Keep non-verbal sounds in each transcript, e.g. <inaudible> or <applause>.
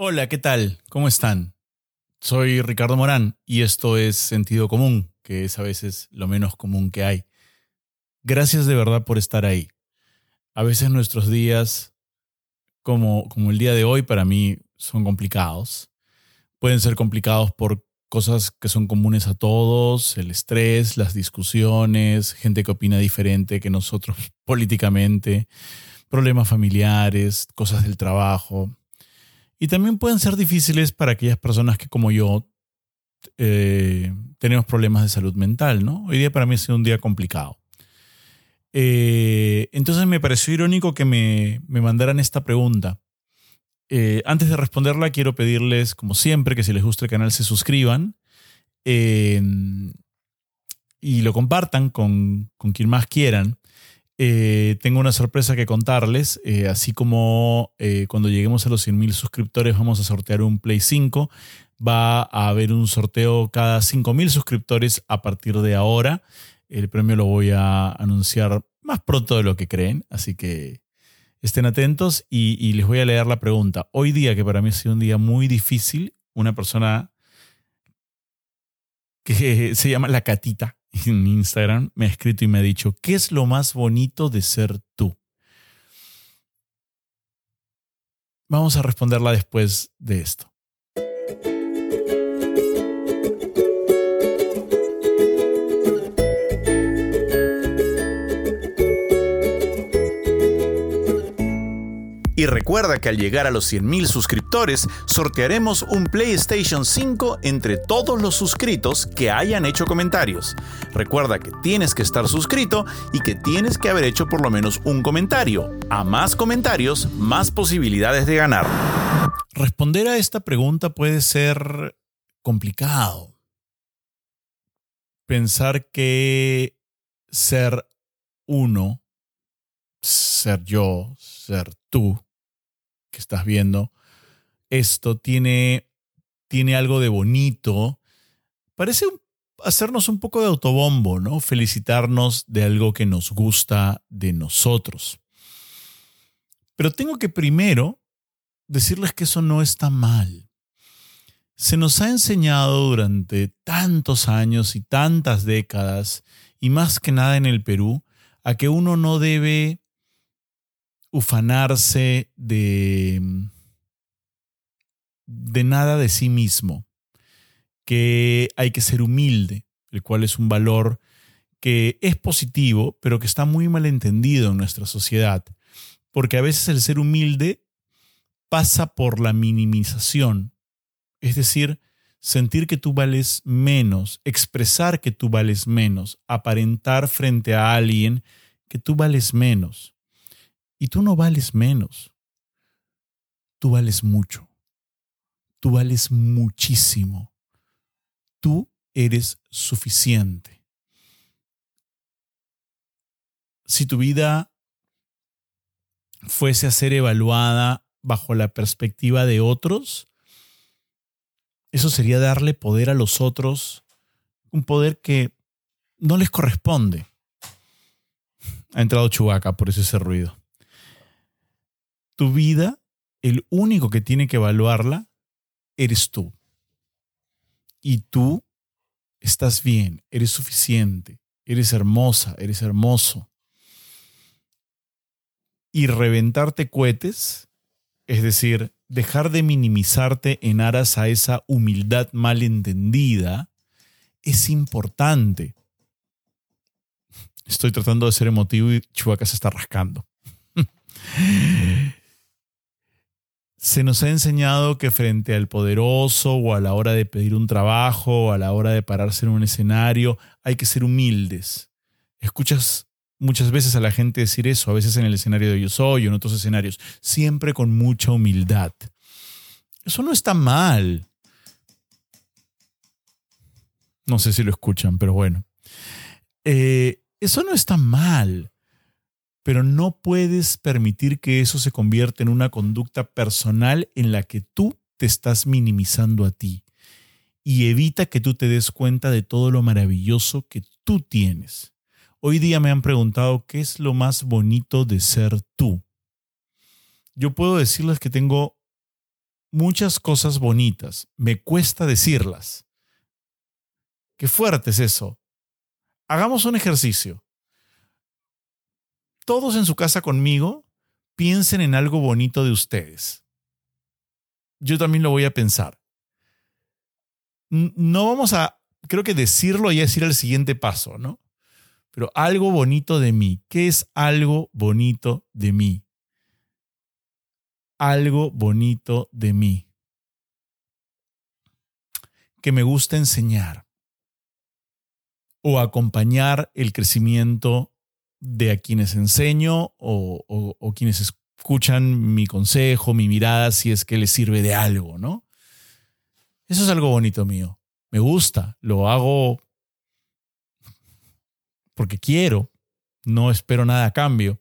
Hola, ¿qué tal? ¿Cómo están? Soy Ricardo Morán y esto es Sentido Común, que es a veces lo menos común que hay. Gracias de verdad por estar ahí. A veces nuestros días, como, como el día de hoy, para mí son complicados. Pueden ser complicados por cosas que son comunes a todos, el estrés, las discusiones, gente que opina diferente que nosotros <laughs> políticamente, problemas familiares, cosas del trabajo. Y también pueden ser difíciles para aquellas personas que como yo eh, tenemos problemas de salud mental, ¿no? Hoy día para mí ha sido un día complicado. Eh, entonces me pareció irónico que me, me mandaran esta pregunta. Eh, antes de responderla, quiero pedirles, como siempre, que si les gusta el canal se suscriban y lo compartan con, con quien más quieran. Eh, tengo una sorpresa que contarles. Eh, así como eh, cuando lleguemos a los 100.000 suscriptores vamos a sortear un Play 5. Va a haber un sorteo cada 5.000 suscriptores a partir de ahora. El premio lo voy a anunciar más pronto de lo que creen. Así que estén atentos y, y les voy a leer la pregunta. Hoy día, que para mí ha sido un día muy difícil, una persona que se llama La Catita <laughs> en Instagram me ha escrito y me ha dicho, ¿qué es lo más bonito de ser tú? Vamos a responderla después de esto. Recuerda que al llegar a los 100.000 suscriptores, sortearemos un PlayStation 5 entre todos los suscritos que hayan hecho comentarios. Recuerda que tienes que estar suscrito y que tienes que haber hecho por lo menos un comentario. A más comentarios, más posibilidades de ganar. Responder a esta pregunta puede ser complicado. Pensar que ser uno, ser yo, ser tú, que estás viendo esto tiene, tiene algo de bonito. Parece hacernos un poco de autobombo, ¿no? Felicitarnos de algo que nos gusta de nosotros. Pero tengo que primero decirles que eso no está mal. Se nos ha enseñado durante tantos años y tantas décadas, y más que nada en el Perú, a que uno no debe ufanarse de, de nada de sí mismo, que hay que ser humilde, el cual es un valor que es positivo, pero que está muy mal entendido en nuestra sociedad, porque a veces el ser humilde pasa por la minimización, es decir, sentir que tú vales menos, expresar que tú vales menos, aparentar frente a alguien que tú vales menos. Y tú no vales menos. Tú vales mucho. Tú vales muchísimo. Tú eres suficiente. Si tu vida fuese a ser evaluada bajo la perspectiva de otros, eso sería darle poder a los otros, un poder que no les corresponde. Ha entrado Chubaca, por eso ese ruido tu vida, el único que tiene que evaluarla, eres tú. Y tú estás bien, eres suficiente, eres hermosa, eres hermoso. Y reventarte cohetes, es decir, dejar de minimizarte en aras a esa humildad malentendida, es importante. Estoy tratando de ser emotivo y Chubaca se está rascando. <laughs> se nos ha enseñado que frente al poderoso o a la hora de pedir un trabajo o a la hora de pararse en un escenario hay que ser humildes. Escuchas muchas veces a la gente decir eso, a veces en el escenario de Yo Soy o en otros escenarios, siempre con mucha humildad. Eso no está mal. No sé si lo escuchan, pero bueno. Eh, eso no está mal pero no puedes permitir que eso se convierta en una conducta personal en la que tú te estás minimizando a ti y evita que tú te des cuenta de todo lo maravilloso que tú tienes. Hoy día me han preguntado qué es lo más bonito de ser tú. Yo puedo decirles que tengo muchas cosas bonitas. Me cuesta decirlas. Qué fuerte es eso. Hagamos un ejercicio. Todos en su casa conmigo piensen en algo bonito de ustedes. Yo también lo voy a pensar. No vamos a, creo que decirlo y decir el siguiente paso, ¿no? Pero algo bonito de mí. ¿Qué es algo bonito de mí? Algo bonito de mí. Que me gusta enseñar o acompañar el crecimiento de a quienes enseño o, quienes escuchan mi consejo, mi mirada, si es que les sirve de algo, ¿no? Eso es algo bonito mío. Me gusta, lo hago porque quiero, no espero nada a cambio.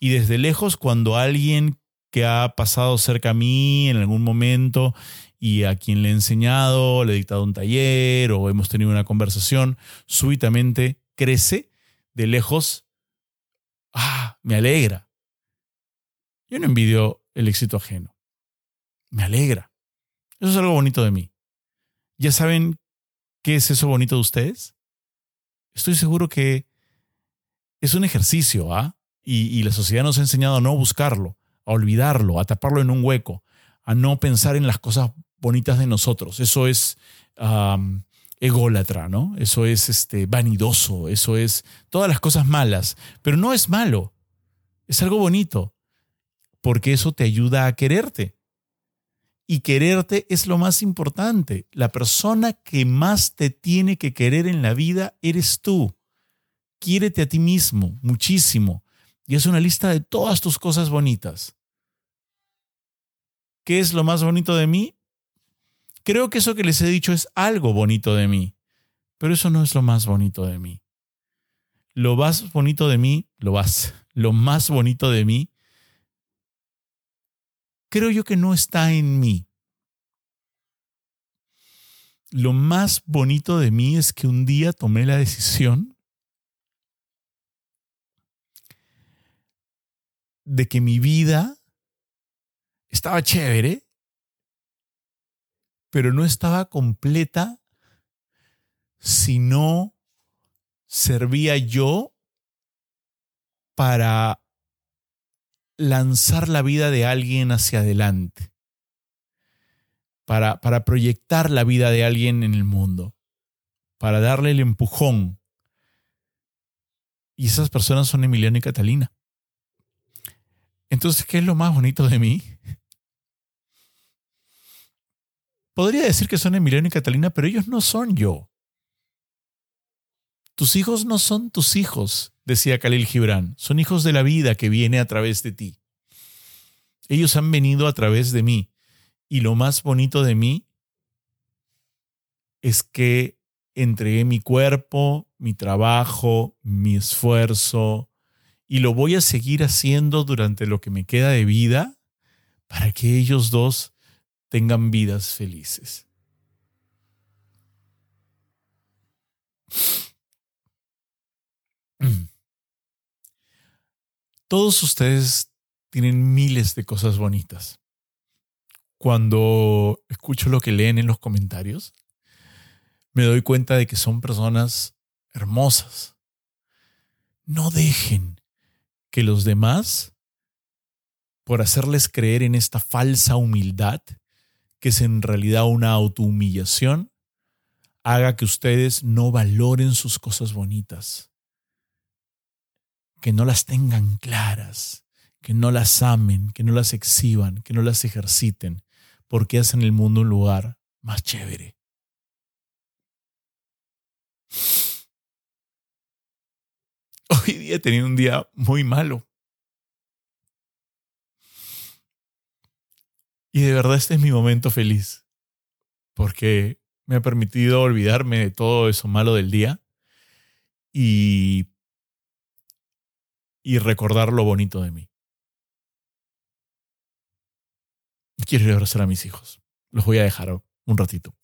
Y desde lejos, cuando alguien que ha pasado cerca a mí en algún momento y a quien le he enseñado, le he dictado un taller o hemos tenido una conversación, súbitamente crece de lejos. Me alegra. Yo no envidio el éxito ajeno. Me alegra. Eso es algo bonito de mí. ¿Ya saben qué es eso bonito de ustedes? Estoy seguro que es un ejercicio, ¿ah? Y, la sociedad nos ha enseñado a no buscarlo, a olvidarlo, a taparlo en un hueco, a no pensar en las cosas bonitas de nosotros. Eso es ególatra, ¿no? Eso es este, vanidoso, eso es todas las cosas malas. Pero no es malo, es algo bonito, porque eso te ayuda a quererte. Y quererte es lo más importante. La persona que más te tiene que querer en la vida eres tú. Quiérete a ti mismo muchísimo. Y es una lista de todas tus cosas bonitas. ¿Qué es lo más bonito de mí? Creo que eso que les he dicho es algo bonito de mí, pero eso no es lo más bonito de mí. Lo más bonito de mí, lo más, lo más bonito de mí, creo yo que no está en mí. Lo más bonito de mí es que un día tomé la decisión de que mi vida estaba chévere, pero no estaba completa si no servía yo para lanzar la vida de alguien hacia adelante, para, para proyectar la vida de alguien en el mundo, para darle el empujón. Y esas personas son Emiliano y Catalina. Entonces, ¿qué es lo más bonito de mí? Podría decir que son Emiliano y Catalina, pero ellos no son yo. Tus hijos no son tus hijos, decía Khalil Gibran, son hijos de la vida que viene a través de ti. Ellos han venido a través de mí. Y lo más bonito de mí es que entregué mi cuerpo, mi trabajo, mi esfuerzo, y lo voy a seguir haciendo durante lo que me queda de vida para que ellos dos tengan vidas felices. <clears throat> Todos ustedes tienen miles de cosas bonitas. Cuando escucho lo que leen en los comentarios, me doy cuenta de que son personas hermosas. No dejen que los demás, por hacerles creer en esta falsa humildad, que es en realidad una autohumillación, haga que ustedes no valoren sus cosas bonitas, que no las tengan claras, que no las amen, que no las exhiban, que no las ejerciten, porque hacen el mundo un lugar más chévere. <laughs> Hoy día he tenido un día muy malo. Y de verdad este es mi momento feliz, porque me ha permitido olvidarme de todo eso malo del día y, y recordar lo bonito de mí. Quiero ir a abrazar a mis hijos. Los voy a dejar un ratito.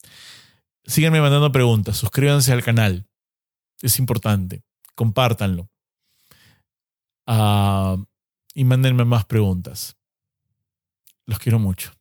Síganme mandando preguntas, suscríbanse al canal. Es importante. Compártanlo. Ah, y mándenme más preguntas. Los quiero mucho.